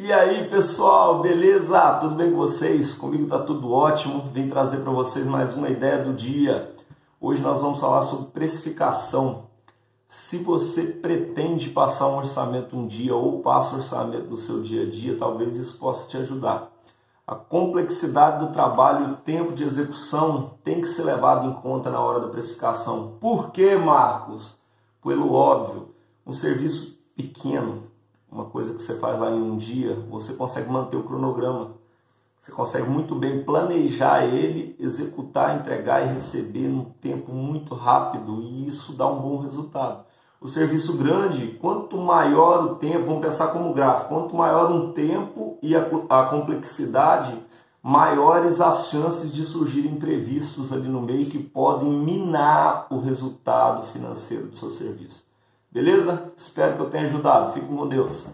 E aí, pessoal, beleza? Tudo bem com vocês? Comigo tá tudo ótimo. Vim trazer para vocês mais uma ideia do dia. Hoje nós vamos falar sobre precificação. Se você pretende passar um orçamento um dia ou passa o orçamento do seu dia a dia, talvez isso possa te ajudar. A complexidade do trabalho e o tempo de execução tem que ser levado em conta na hora da precificação. Por que, Marcos? Pelo óbvio, um serviço pequeno, uma coisa que você faz lá em um dia, você consegue manter o cronograma. Você consegue muito bem planejar ele, executar, entregar e receber num tempo muito rápido e isso dá um bom resultado. O serviço grande, quanto maior o tempo, vamos pensar como gráfico, quanto maior um tempo e a, a complexidade, maiores as chances de surgirem imprevistos ali no meio que podem minar o resultado financeiro do seu serviço. Beleza? Espero que eu tenha ajudado. Fique com Deus.